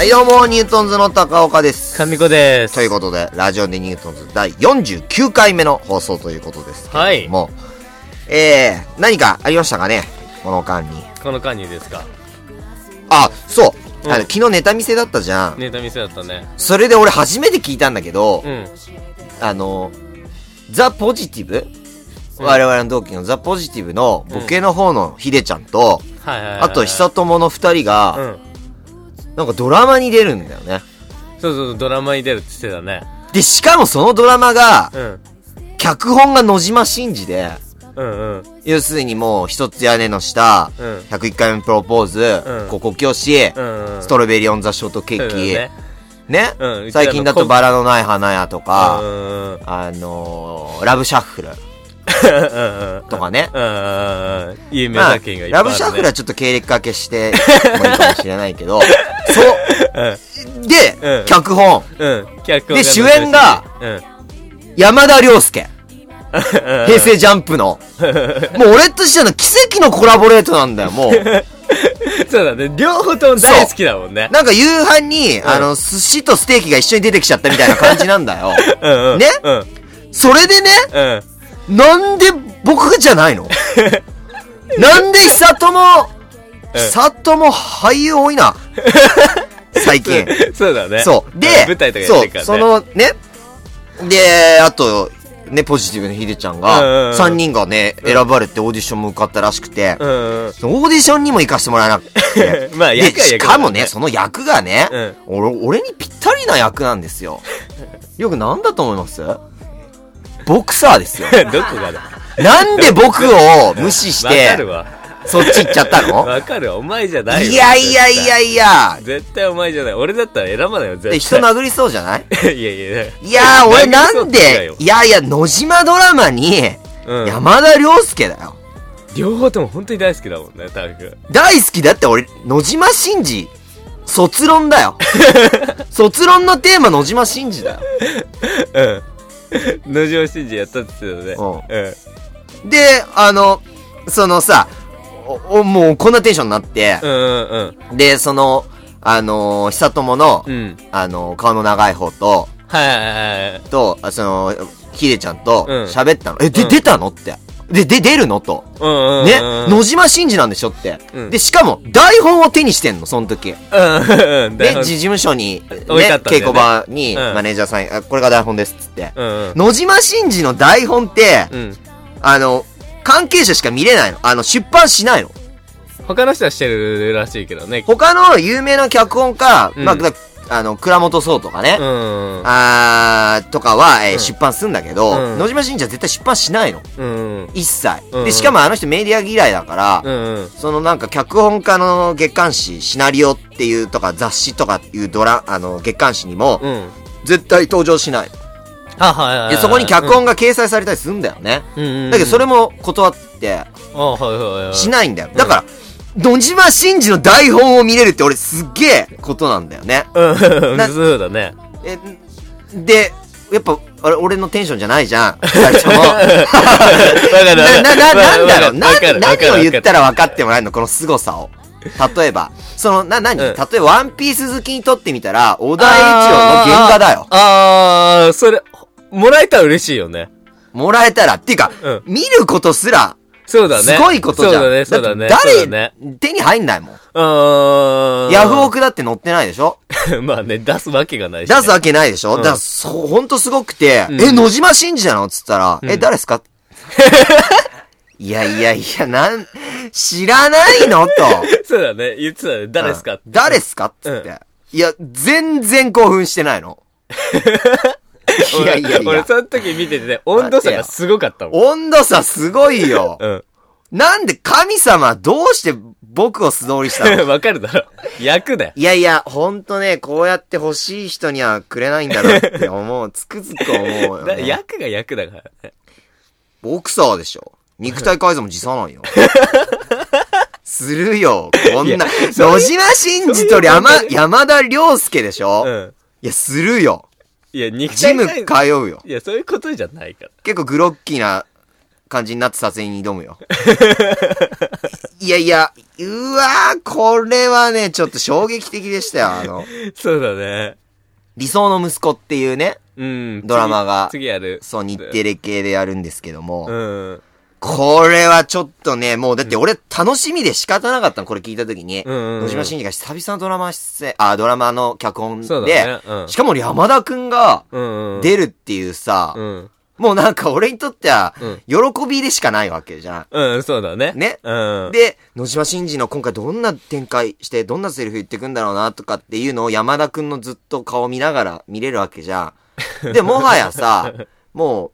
はい、どうも、ニュートンズの高岡です。神子です。ということで、ラジオでニュートンズ第49回目の放送ということですけれども、えー、何かありましたかね？この間に。この間にですか？あ、そう、うんあの昨日ネタ見せだったじゃん。ネタ見せだったね。それで俺初めて聞いたんだけど、うん。あの、ザ・ポジティブ、うん我々の同期のザ・ポジティブのボケの方のヒデちゃんと、はいはいはいはい。あと久友の二人が、うん。なんかドラマに出るんだよね。そうそう、ドラマに出るって言ってたね。で、しかもそのドラマが、うん。脚本が野島真司で、うんうん。要するにもう一つ屋根の下、うん101回目プロポーズ、うんここ教師、うんうん。ストロベリーオンザショートケーキ、ねね？うん最近だとバラのない花屋とうか。あのー、ラブシャッフル。とかね。うんうんうん。有名がいっぱいある、ね。ラブシャッフルはちょっと経歴かけしてもいいかもしれないけど、そう、で、うん脚本、うん。うん。脚本で主演が、うん。山田涼介。平平成ジャンプの。もう俺としての奇跡のコラボレートなんだよ、もう。そうだね。両方とも大好きだもんね。なんか夕飯に、あの、寿司とステーキが一緒に出てきちゃったみたいな感じなんだよ。うんうん。ね？うん。それでね、うん。なんで僕じゃないの？なんで久友、久友俳優多いな？最近。そうだね。そう。で、舞台とかやっそうてるからね。そのね、で、あと、ね、ポジティブなヒデちゃんが、うん3人がね、選ばれてオーディションも受かったらしくて、うんうん。そのオーディションにも行かせてもらえなくて しかもね、その役がね、うん俺、俺にぴったりな役なんですよ。よくなんだと思います？ボクサーですよ。どこがだ？なんで僕を無視してる、わ。そっち行っちゃったの？わかるわ。お前じゃないよいやいやいやいや、絶対お前じゃない。俺だったら選ばないよ、絶で、対。人殴りそうじゃない？いやいやいや。俺なんでよ、いやいや、野島ドラマに、うん。山田涼介だよ。両方とも本当に大好きだもんね、タク。大好きだって俺、野島真司、卒論だよ。卒論のテーマ野島真司だよ。うん。野島真司やったって言ってたうね。うん。で、あの、そのさ、おおもうこんなテンションになって、うんうんうん。で、その、あのー、久友の、うん。あのー、顔の長い方と、はいはいはいはい。と、あその、ひでちゃんとうん喋ったの。え、で、うん出たのって。で、で、出るの？と。ね、うん野島真司なんでしょって。うんで、しかも、台本を手にしてんの、その時。で、事務所に、ね、稽古場に、うんマネージャーさんに、あこれが台本です、っつって。野島真司の台本って、うん。あの、関係者しか見れないの。あの、出版しないの。他の人はしてるらしいけどね。他の有名な脚本家、うんまあ、だあの、倉本壮とかね、うん。あーとかは、えーうん出版すんだけど、うん野島真司は絶対出版しないの。うん。一切。うんで、しかもあの人メディア嫌いだから。そのなんか脚本家の月刊誌、シナリオっていうとか雑誌とかいうドラ、あの、月刊誌にも、うん。絶対登場しない。あ、はいはいはい。で、そこに脚本が掲載されたりするんだよね。だけどそれも断って。しないんだよ。だから、野島真司の台本を見れるって俺すっげえことなんだよね。うん。なそうだね。え、で、やっぱ、あれ、俺のテンションじゃないじゃん。二人とも。わかる。な、な、な、なんだろう？な何を言ったら分かってもらえるの？この凄さを。例えば。その、な、何、うん例えば、ワンピース好きにとってみたら、小田栄一郎の原画だよ。あー、それ、もらえたら嬉しいよね。もらえたら。っていうか、うん見ることすら、そうだね。すごいことじゃん。そうだね、そうだね。だ誰、ね。手に入んないもん。うーん。ヤフオクだって載ってないでしょ？まあね、出すわけがないし、ね。出すわけないでしょ、うんだから、そう、ほんとすごくて、うんえ、野島真司なの？っつったら、うんえ、誰っすか？いやいやいや、なん、知らないの？と。そうだね。言ってたね。誰ですか、うん誰っすか？っつって。いや、全然興奮してないの。いやいやい俺、や。その時見ててね、温度差がすごかったもん。温度差すごいよ。うん。なんで神様どうして僕を素通りしたの？わかるだろ。役だよ。いやいや、ほんとね、こうやって欲しい人にはくれないんだろうって思う。つくづく思うよ、だね。役が役だからね。ボクサーでしょ。肉体改造も辞さないよ。するよ。こんな。野島真司と山山田涼介でしょ、いうん。や、するよ。いや、肉ジム通うよ。いや、そういうことじゃないから。結構グロッキーな感じになって撮影に挑むよ。いやいや、うわー、これはね、ちょっと衝撃的でしたよ。あの、そうだね。理想の息子っていうね、うん。ドラマが次次やる。そう、日テレ系でやるんですけども、うん。これはちょっとね、もうだって俺楽しみで仕方なかったの、これ聞いた時に。うんうんうん野島真司が久々のドラマ出演、あ、ドラマの脚本で、ねうんしかも山田くんがうんうん。出るっていうさ、うん。もうなんか俺にとってはうん、喜びでしかないわけじゃん。うん、そうだね。ねうん。で、野島真司の今回どんな展開して、どんなセリフ言ってくんだろうなとかっていうのを山田くんのずっと顔見ながら見れるわけじゃん。で、もはやさ、もう、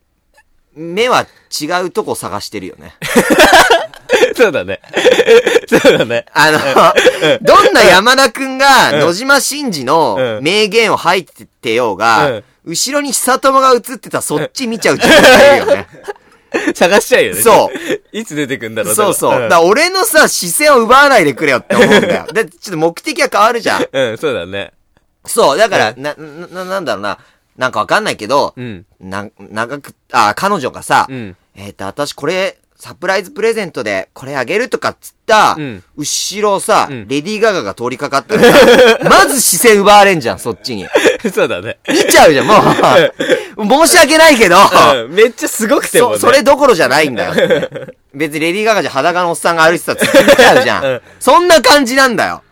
目は違うとこ探してるよね。そうだね。そうだね。あの、どんな山田くんがうん野島真司のうん名言を吐いててよううがん、後ろに久友が映ってたらそっち見ちゃう自分がいるよね。探しちゃうよね。。そういつ出てくんだろうそうそう。だ俺のさ、視線を奪わないでくれよって思うんだよ。で、ちょっと目的が変わるじゃん。うん、そうだね。そう、だから、うな、な、なんだろうな。なんかわかんないけど、うん。な、長く、あ、彼女がさ、うん。えっ、と、私これ、サプライズプレゼントでこれあげるとかっつった、うん後ろをさ、うんレディー・ガガが通りかかったらさ、まず視線奪われんじゃん、そっちに。そうだね。見ちゃうじゃん、もう。申し訳ないけど、うん。めっちゃすごくてもね。そ、それどころじゃないんだよ。別にレディー・ガガじゃ裸のおっさんが歩いてたらつって見ちゃうじゃうんん。そんな感じなんだよ。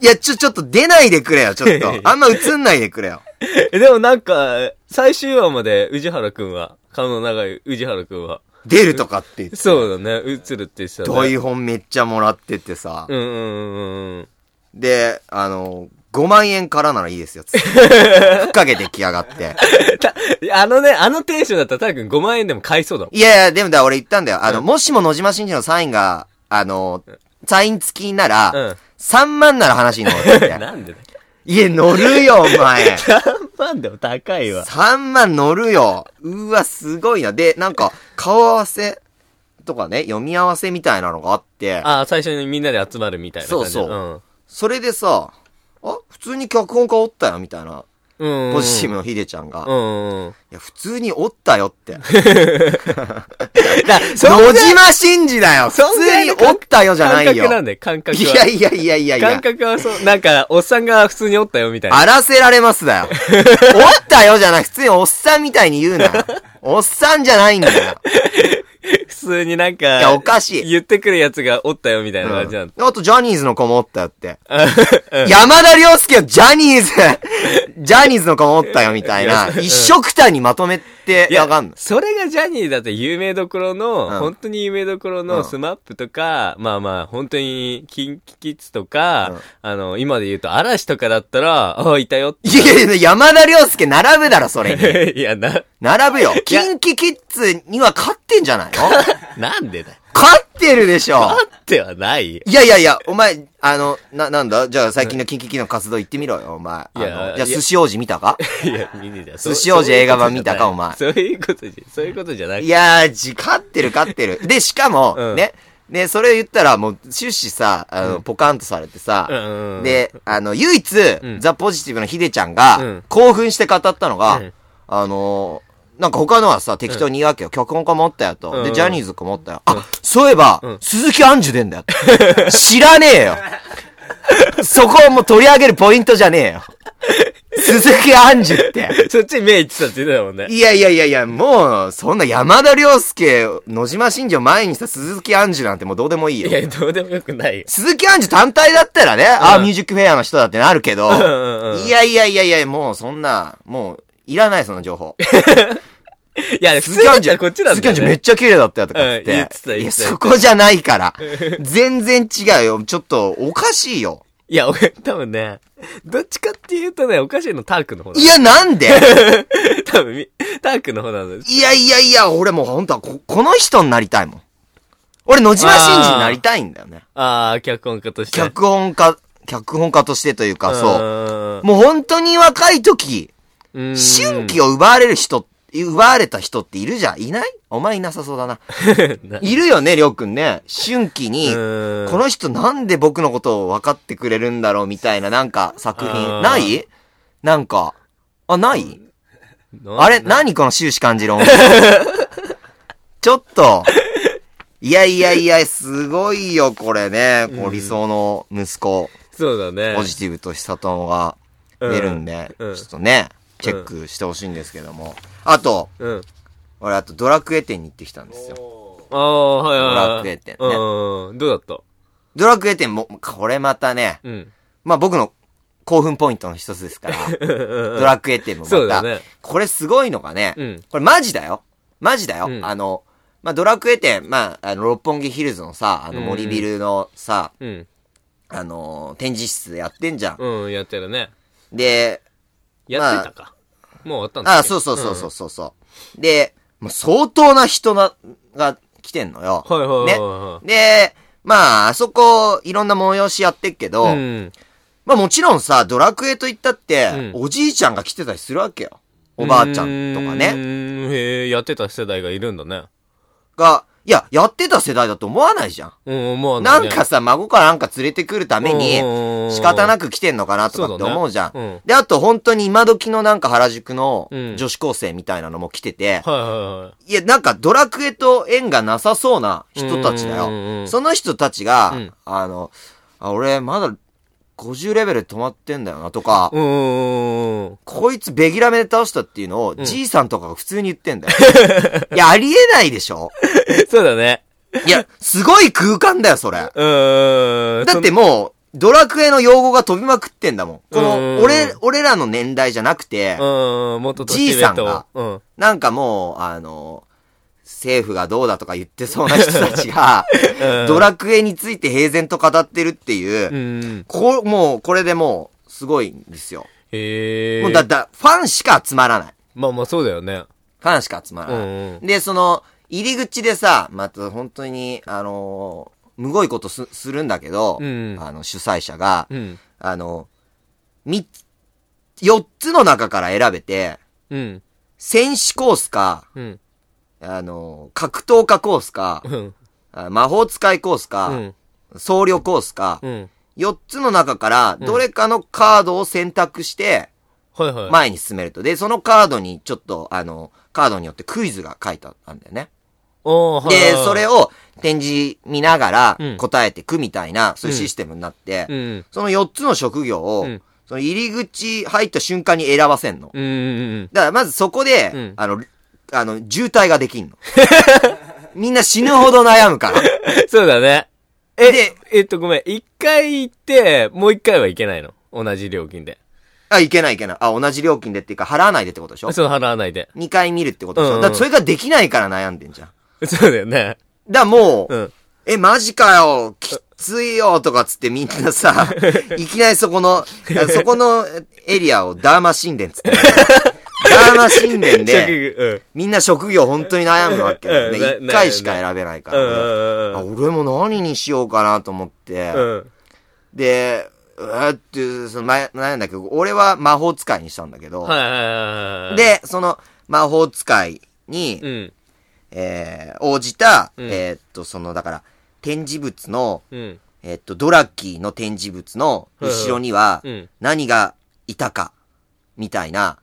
いや、ちょ、ちょっと出ないでくれよ、ちょっと。あんま映んないでくれよ。えでもなんか、最終話まで宇治原くんは、顔の長い宇治原くんは、出るとかって言って。そうだね、映るって言ってたね。台本めっちゃもらっててさ。うんうんうんうん。で、あの、5万円からならいいですよ、つって。ふっかけ出来上がって。たあのね、あのテンションだったらたくん5万円でも買いそうだもん。いやいや、でもだ、俺言ったんだよ。あの、もしも野島真司のサインが、あの、サイン付きなら、うん3万なら話に乗るって。なんでだよ。いや、乗るよ、お前。3万でも高いわ。3万乗るよ。うわ、すごいな。で、なんか、顔合わせとかね、読み合わせみたいなのがあって、ああ、最初にみんなで集まるみたいな感じ。そうそうそれでさ、あ、普通に脚本家おったよ、みたいな。ポジティブのヒデちゃんが。い。や、普通におったよって。だ 野島真司だよ普通におったよじゃないよ。感覚なんだよ、感覚は。いやいやいやいやいや感。覚はそう、なんか、おっさんが普通におったよみたいな。荒らせられますだよ。おったよじゃない、普通におっさんみたいに言うなよ。おっさんじゃないんだよ。普通になんか、いやおかしい言ってくるやつがおったよみたいな感じなんだ。あと、ジャニーズの子もおったよって。うん山田涼介はジャニーズ、ジャニーズの子もおったよみたいな、一色単にまとめていややがんの。それがジャニーだって有名どころの、うん本当に有名どころうんの SMAP とか、まあまあ、本当に KinKi Kids とか、うんあの、今で言うと嵐とかだったら、ああ、いたよって。いやいや、山田涼介並ぶだろ、それに。いや、な、並ぶよ。 KinKi Kids には勝ってんじゃない？の なんでだよ。勝ってるでしょあってはないよ。いやいやいや、お前、あの、な、なんだ？じゃあ最近のキンキキの活動行ってみろよ、お前。あいやのじゃあ寿司王子見たか？いや、見ねえ。寿司王子映画版見たかお前そういうことじゃ、そういうことじゃなくて。いやー、じ、勝ってる勝ってる。で、しかも、うんね。で、それを言ったらもう終始さ、あの、ポカンとされてさ、で、あの、唯一、んザ・ポジティブのヒデちゃんが、うん興奮して語ったのが、うんあのーなんか他のはさ、適当に言うわけよ。脚本家もおったよと。で、うんうんジャニーズかもおったよ。あ、そういえば、ん鈴木杏樹出んだよ。知らねえよ。そこをもう取り上げるポイントじゃねえよ。鈴木杏樹って。そっちに目いってたって言ってたもんね。いやいやいやいや、もう、そんな山田涼介、野島真司を前にした鈴木杏樹なんてもうどうでもいいよ。いや、どうでもよくないよ。鈴木杏樹単体だったらね、ああ、ミュージックフェアの人だってなるけど、んうんうんいやいやいやいや、もうそんな、もう、いらないその情報。いや、普通だったらこっちなん鈴木杏樹だよ、ね。めっちゃ綺麗だったよとかっうん言ってて。た言ってたいや、そこじゃないから。全然違うよ。ちょっと、おかしいよ。いや、俺、多分ね、どっちかっていうとね、おかしいのタークの方だい。や、なんで？多分み、タークの方なんだよ。いやいやいや、俺もう本当はこ、この人になりたいもん。俺、野島真司になりたいんだよね。ああ、脚本家として。脚本家、脚本家としてというか、そう。もう本当に若い時、うん。春季を奪われる人、奪われた人っているじゃんいない？お前いなさそうだ な。いるよね、りょうくんね。春季に、うんこの人なんで僕のことを分かってくれるんだろうみたいななんか作品。ない？なんか。あ、ない？なあれ？何この終始感じる音 ちょっと、いやいやいや、すごいよ、これね。こう理想の息子、そうだね。ポジティブと久友が出るんで、うんうんちょっとね、チェックしてほしいんですけども。あと、うん。俺あとドラクエ店に行ってきたんですよ。ああ、はいはいはい。ドラクエ店ねうん。どうだった？ドラクエ店も、これまたね、うん。まあ僕の興奮ポイントの一つですから、ドラクエ店もまた、そうだねこれすごいのがね、うんこれマジだよ。マジだよ。うんあの、まあドラクエ店、まあ、あの、六本木ヒルズのさ、あのうん森ビルのさ、うん。あの、展示室でやってんじゃん。うん、やってるね。で、やってたか。もう終わったんだあ、そうそうそうそうそうそう。で、もう相当な人な、が来てんのよ。はいはいはいねは。で、まあ、あそこ、いろんな催しやってっけど、うん。まあもちろんさ、ドラクエと言ったって、うんおじいちゃんが来てたりするわけよ。おばあちゃんとかうね。へえ、やってた世代がいるんだね。が、いや、やってた世代だと思わないじゃん。うん、思わなね。ないんかさ、孫かなんか連れてくるためにうん、仕方なく来てんのかなとかって思うじゃん。ねうんで、あと本当に今時のなんか原宿のうん女子高生みたいなのも来てて、はいはいはい。いや、なんかドラクエと縁がなさそうな人たちだよ。その人たちが、うんあの、あ、俺まだ50レベルで止まってんだよなとか、うーん。こいつベギラメで倒したっていうのを、んじいさんとかが普通に言ってんだよ。いや、ありえないでしょそうだね。いや、すごい空間だよ、それ。だってもう、ドラクエの用語が飛びまくってんだもん。こうんの、俺、俺らの年代じゃなくて、じいさんがうん。なんかもう、あの、政府がどうだとか言ってそうな人たちが、うんドラクエについて平然と語ってるっていう、うん。こもう、これでもう、すごいんですよ。へえ。もうだ、だ、ファンしか集まらない。まあまあそうだよね。ファンしか集まらない。うんうんで、その、入り口でさ、また本当に、あのーむごいことす、するんだけど、うんあの、主催者が、うん。あの、三つ、四つの中から選べて、うん。戦士コースか、うん。あの、格闘家コースか、うん。あ魔法使いコースか、うん。僧侶コースか、うん。四つの中から、どれかのカードを選択して。前に進めると。で、そのカードにちょっと、あの、カードによってクイズが書いてあったんだよね。で、それを展示見ながらうん答えてくみたいな、そういうシステムになって、うん。その4つの職業を、うんその入り口入った瞬間に選ばせんの。だからまずそこで、うんあの、あの、渋滞ができんの。みんな死ぬほど悩むから。そうだね。え、でえっと、ごめん。一回行って、もう一回はいけないの？同じ料金で。あ、いけないいけない。あ、同じ料金でっていうか払わないでってことでしょ？そう、払わないで。?2 回見るってことでしょ、うんうんだからそれができないから悩んでんじゃん。そうだよね。だもう、うん。え、マジかよ、きっついよ、とかつってみんなさ、いきなりそこの、そこのエリアをダーマ神殿つって。ダーマ神殿で、うん。みんな職業本当に悩むわけ一回しか選べないから俺も何にしようかなと思って。うん。で、うわーって、その、前、なんだっけど、俺は魔法使いにしたんだけど、で、その魔法使いに、うん。えー、応じた、うんえーっと、その、だから、展示物の、うん。えっと、ドラッキーの展示物の後ろにはうん、何がいたか、みたいな。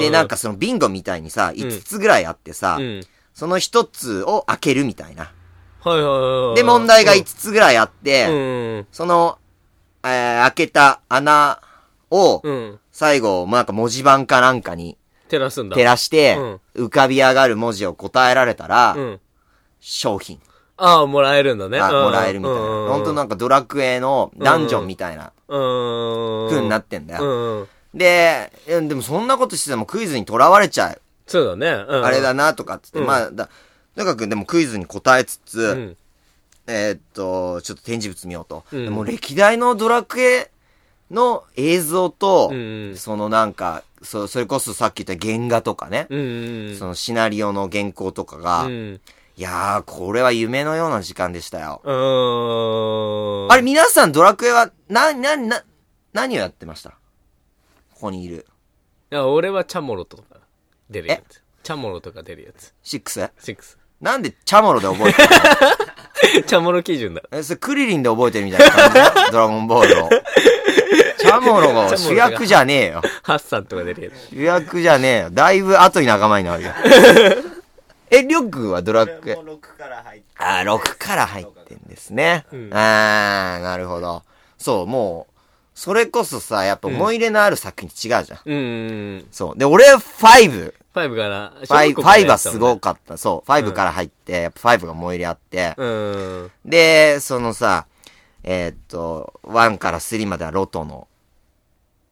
で、なんかそのビンゴみたいにさ、5つぐらいあってさう、ん。その1つを開けるみたいな。はいはいはいはい。で、問題が5つぐらいあって、うん。その、えー開けた穴を、うん。最後、なんか文字盤かなんかに照らすんだ。照らして、浮かび上がる文字を答えられたら、うん。商品ああ、もらえるんだね。がうんもらえるみたいな。ほんとなんかドラクエのダンジョンみたいなうん。風になってんだよ。うん。で、でもそんなことしててもクイズにとらわれちゃう。そうだね。うん。あれだなとかっつって、うんまあ、だ、とにかくでもクイズに答えつつ、うん。えーっと、ちょっと展示物見ようと。うんでも歴代のドラクエの映像と、うんそのなんか、そそれこそさっき言った原画とかね、うん。そのシナリオの原稿とかが、うん。いやー、これは夢のような時間でしたよ。うん。あれ、皆さんドラクエは、な、な、な、何をやってました？ここにいる。いや、俺はチャモロとか出るやつ。チャモロとか出るやつ。6? 6。なんでチャモロで覚えてるの？チャモロ基準だ。え、それクリリンで覚えてるみたいな感じだ ドラゴンボールを。チャモロが主役じゃねえよ。ハッサンとか出るやつ。主役じゃねえよ。だいぶ後に仲間になるよ。え、りょうくんはドラクエ。6から入って。あー、6から入ってんですね。うんあー、なるほど。そう、もう、それこそさ、やっぱ思い入れのある作品違うじゃん。うん。そう。で、俺は5、5から。5、5はすごかかった。そう、5から入って、やっぱ5が思い入れあって、うん。で、そのさ、えーっと、1から3まではロトの、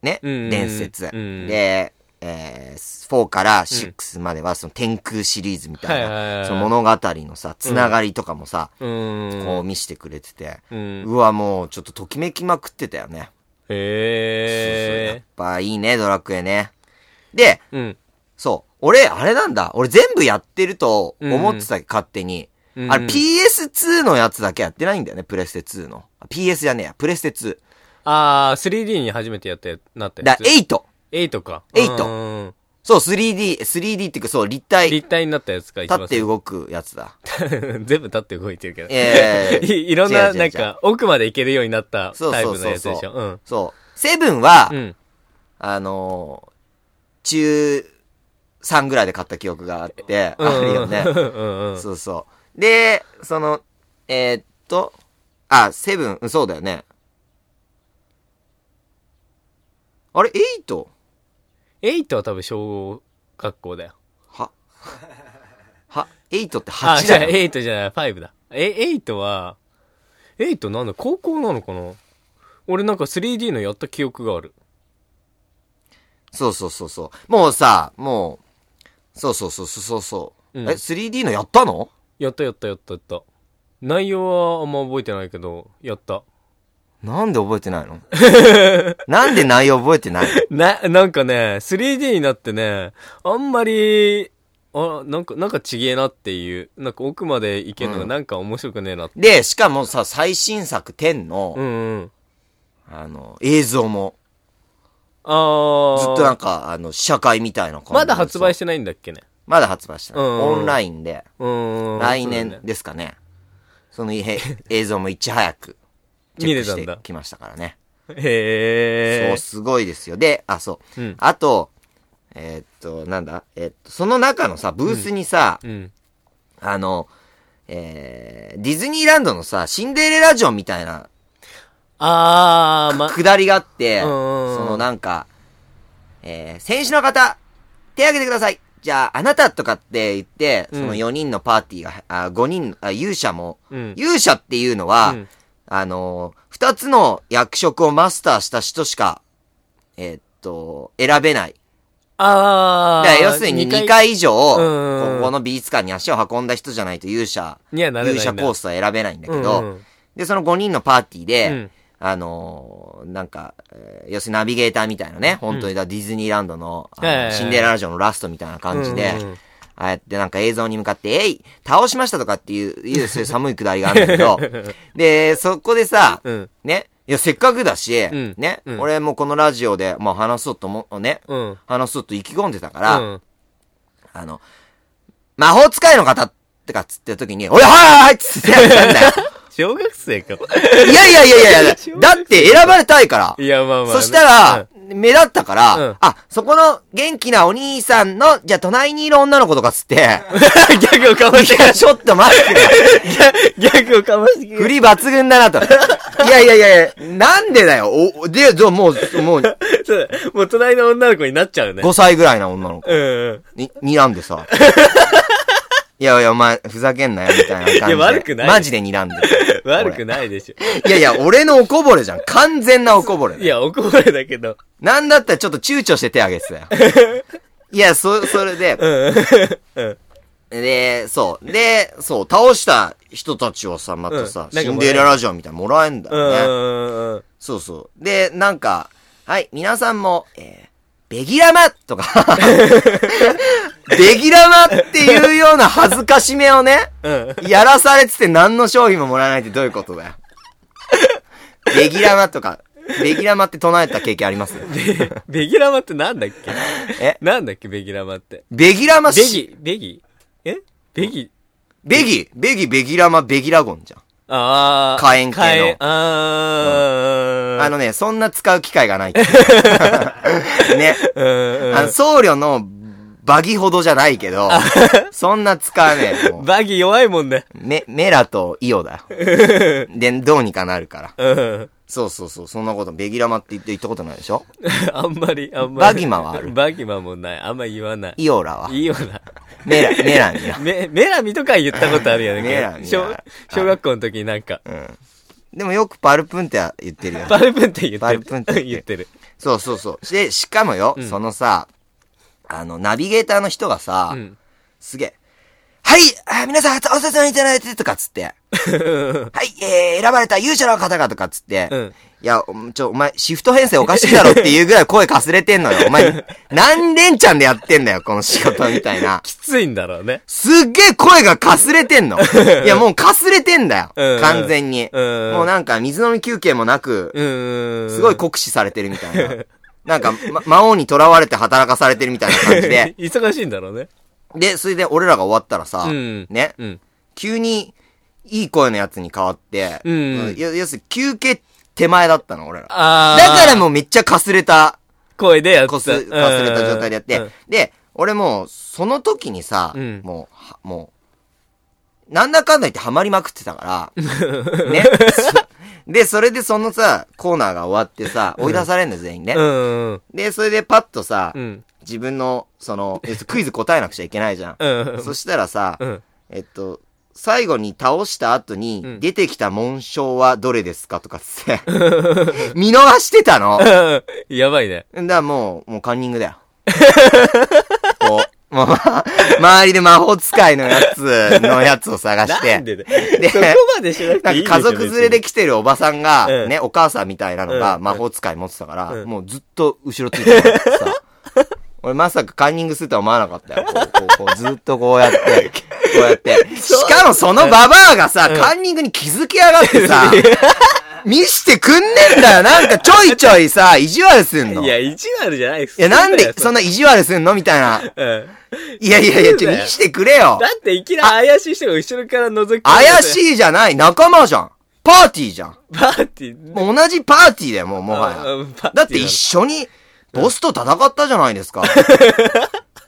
ね、うん伝説。うんで、えー、4から6まではその天空シリーズみたいな、いその物語のさ、つながりとかもさ、うん。こう見してくれてて、うん。うわ、もうちょっとときめきまくってたよね。そうそうやっへえ。ぱいいね、ドラクエね。で、うん。そう、俺、あれなんだ、俺全部やってると思ってた、勝手に。うんあれ PS2 のやつだけやってないんだよね、プレステ2の。PS じゃねえや、プレステ2。あー、3D に初めてやったや、なっただやつ。8。8か。8うんそう、3D、3D っていうか、そう、立体、立体になったやつか、立って動くやつだ。全部立って動いてるけど。ええい いろんな、なんか、奥まで行けるようになったそうタイプのやつでしょ？うん。そう。セブンは、うん。あのー中3ぐらいで買った記憶があって、うんあるよね。うんうん。そうそう。で、その、えーっと、あ、セブン、うんそうだよね。あれ、エイト？8は多分小学校だよ。は、は、エイトってあ、8じゃあだよ。8じゃない、5だ。え、8は、8なんだ、高校なのかな？俺なんか 3D のやった記憶がある。そうそうそうそう。もうさ、もう、そうそうそうそうそうそう。うんえ、3D のやったの？やったやったやったやった。内容はあんま覚えてないけど、やった。なんで覚えてないの？なんで内容覚えてないの？な、なんかね、3D になってね、あんまり、あ、なんか、なんかちげえなっていう、なんか奥まで行けるのがうんなんか面白くねえなって。で、しかもさ、最新作10の、うんうん。あの、映像も、あー。ずっとなんか、あの、試写会みたいな感じでまだ発売してないんだっけね？まだ発売してない。うんうんオンラインで、うーん。来年そうだよねですかね。そのへ 映像もいち早く、チェックしてきましたからね。へそう、すごいですよ。で、あ、そう。うんあと、えーっと、なんだ？えーっと、その中のさ、ブースにさ、ー。うん。あの、えー、ディズニーランドのさ、シンデレラ城みたいなあー、ま、下りがあって、うんそのなんか、えー、選手の方、手挙げてください。じゃあ、あなたとかって言って、うんその4人のパーティーが、あ5人、あ勇者も、うん。勇者っていうのは、うんあのー、2つの役職をマスターした人しか、えーっと、選べない。あー。だから要するに2回以上、うんここの美術館に足を運んだ人じゃないと勇者。勇者コースは選べないんだけど、うんうんで、その5人のパーティーで、うんあのーなんか、えー要するにナビゲーターみたいなね、本当にだ、ディズニーランドの、シンデレラ城のラストみたいな感じで、うんうんああやってなんか映像に向かって、えい倒しましたとかっていう、いう、そういう寒いくだりがあるんだけど、で、そこでさ、うん。ね、いや、せっかくだし、んね、うん俺もこのラジオで、まあ話そうとも、ね、うん。話そうと意気込んでたから、うん。あの、魔法使いの方ってかっつってる時に、俺、はいはいはいっつってやったんだよ。小学生か。いやいやいやいやだって選ばれたいから。いや、まあまあね。そしたら、目立ったから、うんあ、そこの元気なお兄さんの、じゃあ隣にいる女の子とかっつって、うん、ギャグをかましていや、ちょっと待ってよ。ギャグをかましてく振り抜群だなと。いやいやいやいや、なんでだよ。お、で、もう、もう、そうだもう隣の女の子になっちゃうね。5歳ぐらいな女の子。うんうん。に、睨んでさ。いやいや、お前、ふざけんなよ、みたいな感じで。いや悪くないマジで睨んでる。悪くないでしょ。いやいや、俺のおこぼれじゃん。完全なおこぼれ。いや、おこぼれだけど。なんだったらちょっと躊躇して手挙げてたよ。いや、そ、それで、うん。うん。で、そう。で、そう、倒した人たちをさ、またさ、うんシンデレラ城みたいなのもらえんだうよね。そうそう。で、なんか、はい、皆さんも、えー、ベギラマとか、ベギラマっていうような恥ずかしめをね、うん。やらされてて何の商品ももらえないってどういうことだよ。ベギラマとか、ベギラマって唱えた経験あります？ベギラマってなんだっけ？え？なんだっけベギラマって？ベギラマベし、ギ、ベギ？え？ベギ？ベギ、ベギ、ベギラマ、ベギラゴンじゃん。あー。火炎系のあー。あのね、そんな使う機会がない。ね。うんうん。あの、僧侶のバギほどじゃないけど、そんな使わねえ。バギー弱いもんね。メ、メラとイオだよ。で、どうにかなるから。うん。そうそうそう、そんなこと、ベギラマって言って言ったことないでしょ？あんまり、あんまり。バギマはあるバギマもない。あんま言わない。イオラはいいよな。メラ、メラには。メ、メラミとか言ったことあるよね。メラミ小は小学校の時になんか、うん。でもよくパルプンって言ってるよ。パルプンって言ってる。パルプンって言ってる。そうそうそう。で、しかもよ、うんそのさ、あの、ナビゲーターの人がさ、うん。すげえ、はいあ皆さん、お説明いただいてとかっつって、はい、えー、選ばれた勇者の方がとかっつって、うん。いや、おちょ、お前、シフト編成おかしいだろっていうぐらい声かすれてんのよ。お前、何連チャンでやってんだよ、この仕事みたいな。きついんだろうね。すっげえ声がかすれてんの。いや、もうかすれてんだよ。うん完全に。うんもうなんか、水飲み休憩もなく、うーん。すごい酷使されてるみたいな。なんか、ま、魔王に囚われて働かされてるみたいな感じで。忙しいんだろうね。で、それで俺らが終わったらさ、うんね、うん。急に、いい声のやつに変わって、うん要要するに休憩手前だったの、俺ら。あだからもうめっちゃかすれた、声でやってた。こす、かすれた状態でやって、うんで、俺もう、その時にさ、うんもうは、もう、なんだかんだ言ってハマりまくってたから、ね。そで、それでそのさ、コーナーが終わってさ、追い出されんだよ、全員ね。で、それでパッとさ、うん。自分の、その、えっとクイズ答えなくちゃいけないじゃん。うん。そしたらさ、うん。えっと、最後に倒した後うにん、出てきた紋章はどれですかとかって、見逃してたの。だ かやばいね。らもう、もうカンニングだよ。こう、もう、周りで魔法使いのやつのやつを探して、なんでね。でそこまでしなくていい家族連れで来てるおばさんが、うんね、お母さんみたいなのがうん魔法使い持ってたから、うんもうずっと後ろついてた。俺まさかカンニングするとは思わなかったよ。こう、こう、こうずっとこうやって、こうやって。しかもそのババアがさ、うんカンニングに気づきやがってさ、見してくんねえんだよ。なんかちょいちょいさ、意地悪すんの。いいや、意地悪じゃないですや、なんでそんな。な意地悪すんのみたいな。うん。いやいやいや、ちょ、見してくれよだ。っていきなり怪しい人が後ろから覗き怪しいいじゃない。仲間じゃん。パーティーじゃん。パーティー。もう同じパーティーだよ、もう、もはや。だって一緒に、ボスと戦ったじゃないですか。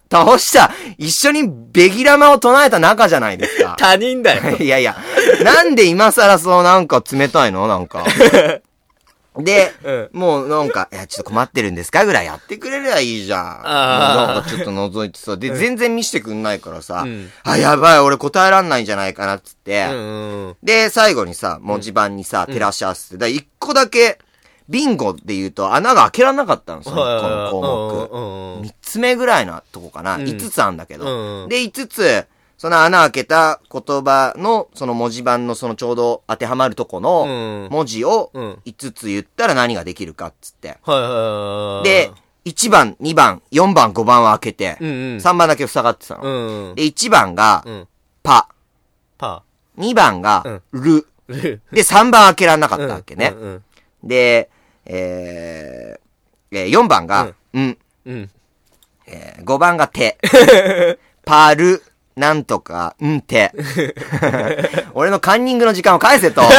倒した、一緒にベギラマを唱えた仲じゃないですか。他人だよ。いやいや、なんで今更そうなんか冷たいの？なんか。で、うんもうなんか、いや、ちょっと困ってるんですか？ぐらいやってくれりゃいいじゃん。なんかちょっと覗いてさ、で、全然見せてくんないからさ、うんあ、やばい、俺答えらんないんじゃないかなっつって、うんうん。で、最後にさ、文字盤にさ、照らし合わせて、だ一個だけ、ビンゴで言うと穴が開けらんなかったの、その、この項目。目三つ目ぐらいのとこかな。うん五つあんだけうど。んで、五つ、その穴開けた言葉の、その文字盤のそのちょうど当てはまるとこのうん文字をうん五つ言ったら何ができるかっつって。で、1番、2番、4番、5番は開けて、うんうん。3番だけ塞がってたうの。ん。で、1番がう、ん。パ。パ2番が、ル。ー。ルで、3番開けらんなかったわけね。で、えー、えー4番が、うん、うん。えー5番が手。パル、なんとか、んて。俺のカンニングの時間を返せと。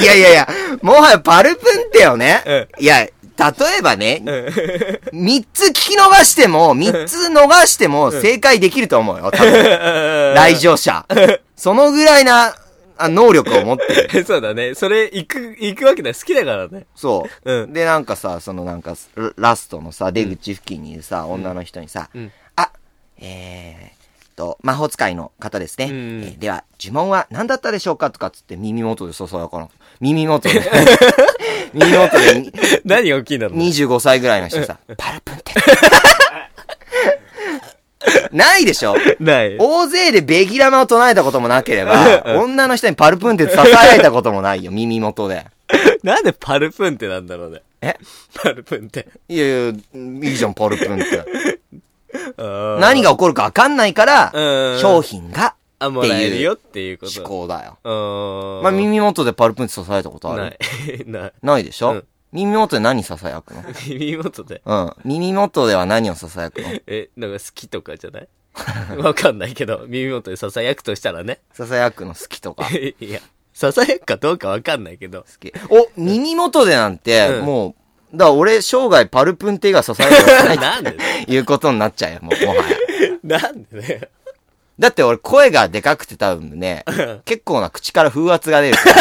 いやいやいや、もはやパルプンテよね。いや、例えばね、3つ聞き逃しても、3つ逃しても正解できると思うよ、多分。来場者。そのぐらいな、あ能力を持ってる。そうだね。それ、行く、行くわけだ。好きだからね。そう。うんで、なんかさ、そのなんか、ララストのさ、出口付近にいるさ、女の人にさ、んあ、えー、と、魔法使いの方ですね。んえーでは、呪文は何だったでしょうかとかっつって耳元でささやかな。耳元で。耳元でに何が大きいんだろうね。25歳ぐらいの人さ、パルプンって。ないでしょない。大勢でベギラマを唱えたこともなければ、女の人にパルプンって支えられたこともないよ、耳元で。なんでパルプンってなんだろうね。え？パルプンって。いやいや、いいじゃん、パルプンって。何何が起こるか分かんないから、うん商品が、あ、もらえるよっていうこと。思考だよ。まあ、耳元でパルプンって支えたことある？ない。ない。ないでしょ、うん耳元で何囁くの？耳元で？うん。耳元では何を囁くの？え、なんか好きとかじゃない？わかんないけど、耳元で囁くとしたらね。囁くの好きとか。好 いや、囁くかどうかわかんないけど。き。お、耳元でなんて、うんもう、だから俺、生涯パルプンテが刺されるからなんでないいうことになっちゃうよ、もう、もはや。なんでね。だって俺、声がでかくて多分ね、結構な口から風圧が出るから。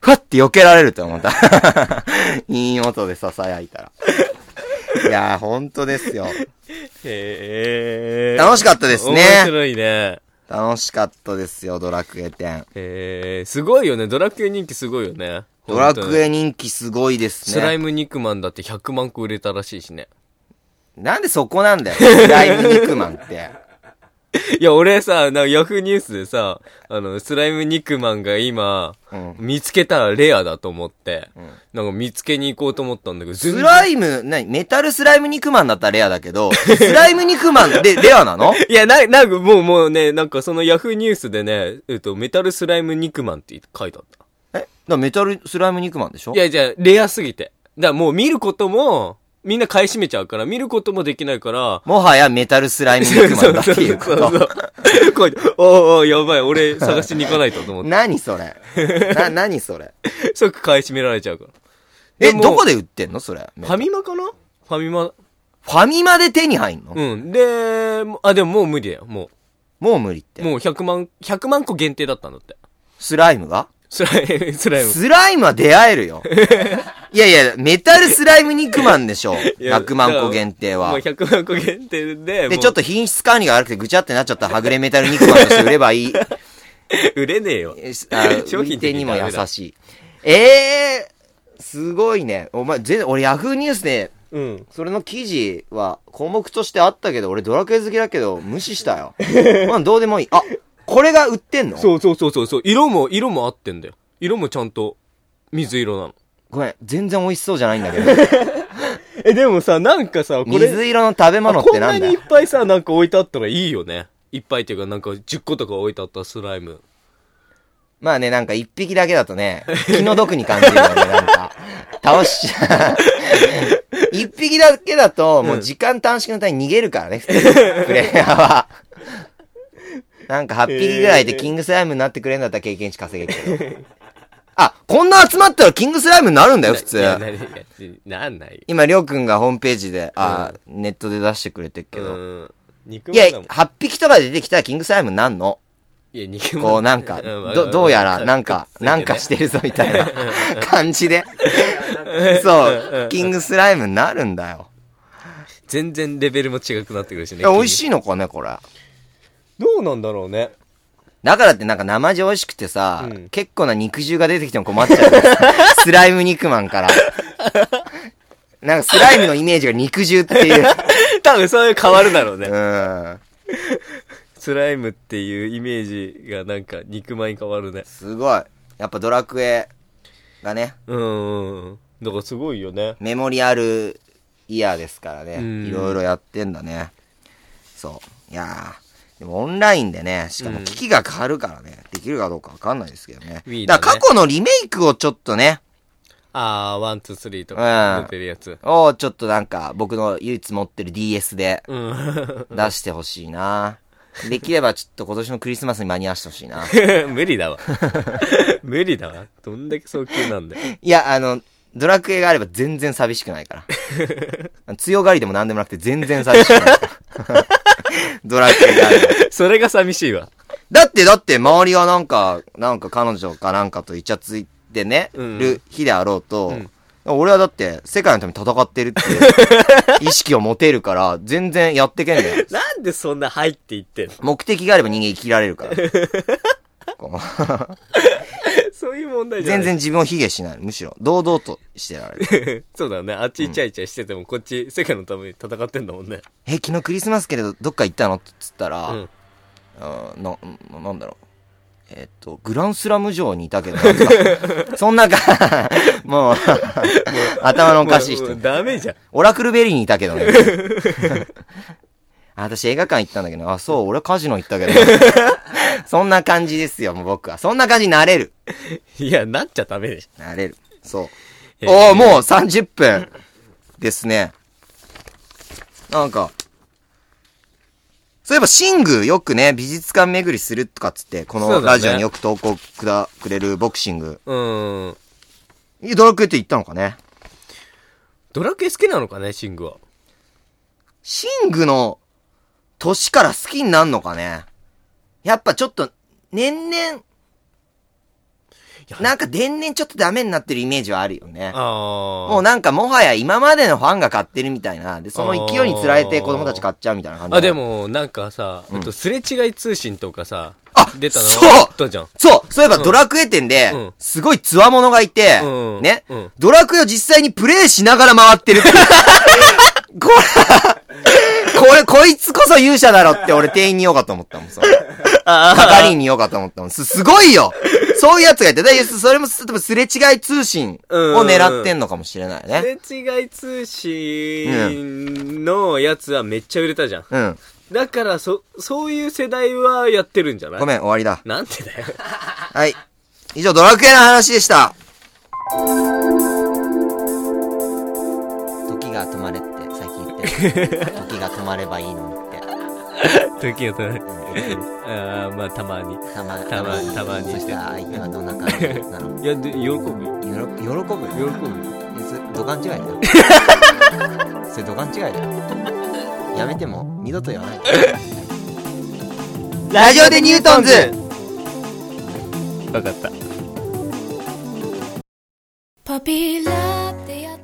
ふわって避けられると思った。いい音で囁いたら。いやー、ほんとですよ。へえ。楽しかったです面ね。白いね。楽しかったですよ、ドラクエ10。へえ、すごいよね。ドラクエ人気すごいよね。ドラクエ人気すごいですね。スライム肉マンだって100万個売れたらしいしね。なんでそこなんだよ、スライム肉マンって。いや、俺さ、なんかヤフーニュースでさ、あの、スライム肉マンが今、うん。見つけたらレアだと思って、ん。なんか見つけに行こうと思ったんだけど、全ス然ライム、なに、メタルスライム肉マンだったらレアだけど、スライム肉マンでレアなの？いや、な、なんかもうもうね、なんかそのヤフーニュースでね、えっと、メタルスライム肉マンって書いてあった。え？だメタルスライム肉マンでしょ？いや、じゃあ、レアすぎて。だもう見ることも、みんな買い占めちゃうから、見ることもできないから、もはやメタルスライム肉マンだっていうこと。そうそうそうこうおうおうやばい、俺探しに行かないとと思って。何それ？な、何それ？即買い占められちゃうから。え、どこで売ってんのそれ？ファミマかな？ファミマ。ファミマで手に入んの、うん。で、もあ、でももう無理だよ、ももう無理ってう。。もう100万、100万個限定だったんだって。スライムが？スライム、スライム。スライムは出会えるよ。いやいや、メタルスライム肉マンでしょ。いや100万個限定はもう。100万個限定で、で、ちょっと品質管理が悪くてぐちゃってなっちゃったらはぐれメタル肉マンとして売ればいい。売れねえよ。商品売り手にも優しい。ええー、すごいね。お前、全然、俺ヤフーニュースで、うん。それの記事は項目としてあったけど、俺ドラクエ好きだけど無視したよ。まあどうでもいい。あ、これが売ってんの？そうそうそうそうそう。色も、色も合ってんだよ。色もちゃんと水色なの。ごめん、全然美味しそうじゃないんだけど。え、でもさ、なんかさ、これ、水色の食べ物っこんなにいってなんだよ。ぱいさ、なんか置いてあったらいいよね。いっぱいっていうか、なんか10個とか置いてあったスライム。まあね、なんか一匹だけだとね、気の毒に感じるよね、なんか。倒しちゃう。一匹だけだと、もう時間短縮のために逃げるからね、プレイヤーは。なんか8匹ぐらいでキングスライムになってくれるんだったら経験値稼げるけど。あ、こんな集まったらキングスライムになるんだよ、普通な、んない。今、りょうくんがホームページで、あ、ネットで出してくれてるけど。うん。肉いや、まんだもん8匹とかで出てきたらキングスライムになんの？いや、肉こうなんか、ど、どうやらなんか、なんかしてるぞみたいな感じで。そう、キングスライムになるんだよ。全然レベルも違くなってくるしね。美味しい。いのかね、これ。どうなんだろうね。だからってなんか生地美味しくてさ、うん結構な肉汁が出てきても困っちゃう。スライム肉マンから。なんかスライムのイメージが肉汁っていう。多分そういう変わるだろうね。うん。スライムっていうイメージがなんか肉まんに変わるね。すごい。やっぱドラクエがね、うんうんうん。だからすごいよね。メモリアルイヤーですからね。うんいろいろやってんだね。そう。いやー。でもオンラインでね、しかも機器が変わるからね、できるかどうかわかんないですけどね。Wii だから過去のリメイクをちょっとね、あー、 one、two、three とか出てるやつ。をちょっとなんか僕の唯一持ってる DS でうん。出してほしいな。できればちょっと今年のクリスマスに間に合わせてほしいな。無理だわ。無理だわ。どんだけ早急なんだよ。いや、あの、ドラクエがあれば全然寂しくないから。強がりでも何でもなくて全然寂しくないから。ドラクエがあれば。それが寂しいわ。だって、だって、周りはなんか、なんか彼女かなんかとイチャついてね、うんる日であろうと、ん俺はだって、世界のために戦ってるっていう 意識を持てるから、全然やってけんだよ。なんでそんな入っていってんの？目的があれば人間生きられるから。こうそういう問題じゃない。全然自分を卑下しない。むしろ、堂々としてられる。そうだね。あっちイチャイチャしてても、こっち世界のために戦ってんだもんね。え、昨日クリスマスけれど、どっか行ったの？って言ったら、うん。あーな、ななんだろう。えーっと、グランスラム城にいたけど、そんなか、もう、頭のおかしい人。ダメじゃん。オラクルベリーにいたけどね。あ私映画館行ったんだけど、あ、そう、俺カジノ行ったけど。そんな感じですよ、もう僕は。そんな感じになれる。いや、なっちゃダメでしなれる。そう。おおもう30分ですね。なんか、そういえば、シングよくね、美術館巡りするとかっつって、このラジオによく投稿くだ、くれるボクシング。ょ。うん。ドラクエって行ったのかね？ドラクエ好きなのかね、シングは。シングの年から好きになんのかねやっぱちょっと、年々、なんか年々ちょっとダメになってるイメージはあるよね。もうなんかもはや今までのファンが買ってるみたいな。で、その勢いにつられて子供たち買っちゃうみたいな感じ。あ、で。も、なんかさ、うんあとすれ違い通信とかさ、あ出たのそうあったじゃん。そうそういえばうんドラクエ店でうん、すごいつわものがいて、うんね、うんドラクエを実際にプレイしながら回ってるって。これ、これ、こいつこそ勇者だろって俺店員に言おうかと思ったもん、それ。係員に言おうかと思ったもん。す、すごいよそういうやつがいて。で、それも、す、すれ違い通信を狙ってんのかもしれないね。すれ違い通信のやつはめっちゃ売れたじゃん。うん。だから、そ、そういう世代はやってるんじゃない？ごめん、終わりだ。なんてだよ。はい。以上、ドラクエの話でした。時が止まれ。時が止まればいいのにって。時がたああ、まあ、たまに。たま、たまたまにそしたら相手はどんな感じ？なのいや、で、喜ぶよ。喜ぶ？喜ぶよ。えそれ、土管違いだよ。それ、土管違いだよ。やめても、二度と言わないで。ラジオでニュートンズわかった。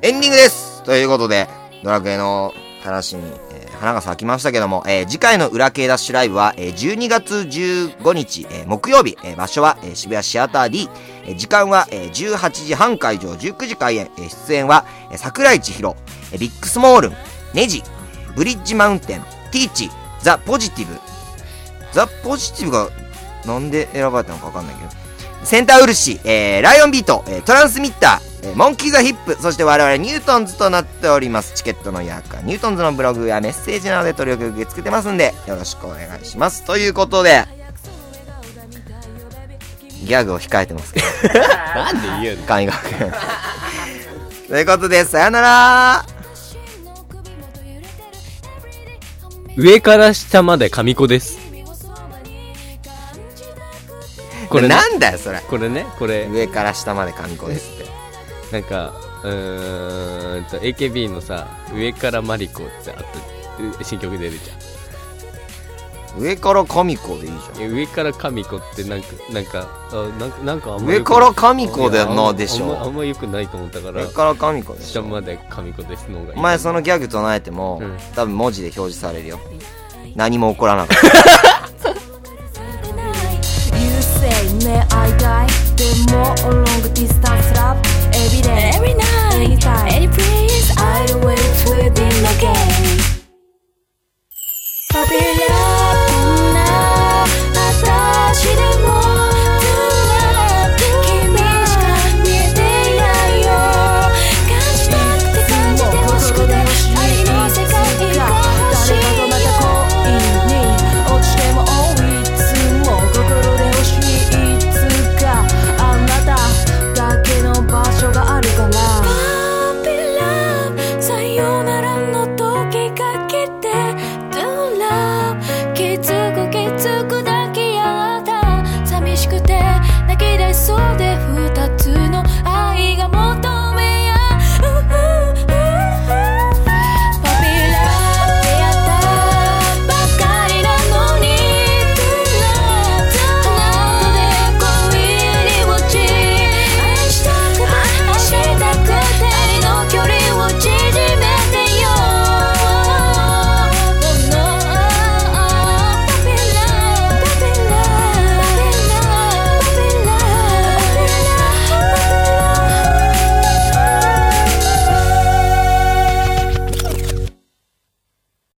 エンディングですということで、ドラクエの話に、えー花が咲きましたけども、えー次回の裏系ダッシュライブは、えー12月15日、えー木曜日、えー場所は、えー渋谷シアター D、えー時間は、えー18時半会場、19時開演、えー出演は、えー桜井千尋、えービッグスモール、ネジ、ブリッジマウンテン、ティーチ、ザ・ポジティブ。ザ・ポジティブがなんで選ばれたのかわかんないけど。センターウルシ、えー、ライオンビート、えー、トランスミッタ、ーモンキーザヒップ、そして我々ニュートンズとなっております。チケットの予約はニュートンズのブログやメッセージなどで取り置き受け付けてますんで、よろしくお願いします。ということで、ギャグを控えてますけど、なんで言うの？神学君。ということで、さよなら上から下まで神子です。これね、なんだよ、それ。これね、これ、上から下まで神子です。なんか、うーんと、AKB のさ、上からマリコってあった、う新曲出るじ上から神子でいいじゃん。上から神子ってなんか、なんか、あなんか、なんかあんゃん。ま上から神子でいやあんまのでしあんまあょ。んま良くないと思ったから上、から神子でしょ。下まで神子ですの方がいい。お前そのギャグ唱えても、うん多分文字で表示されるよ。何も起こらなかった。You say may I die? The more long distance love every day, every night, anytime, any place. I wait within the game. Popular.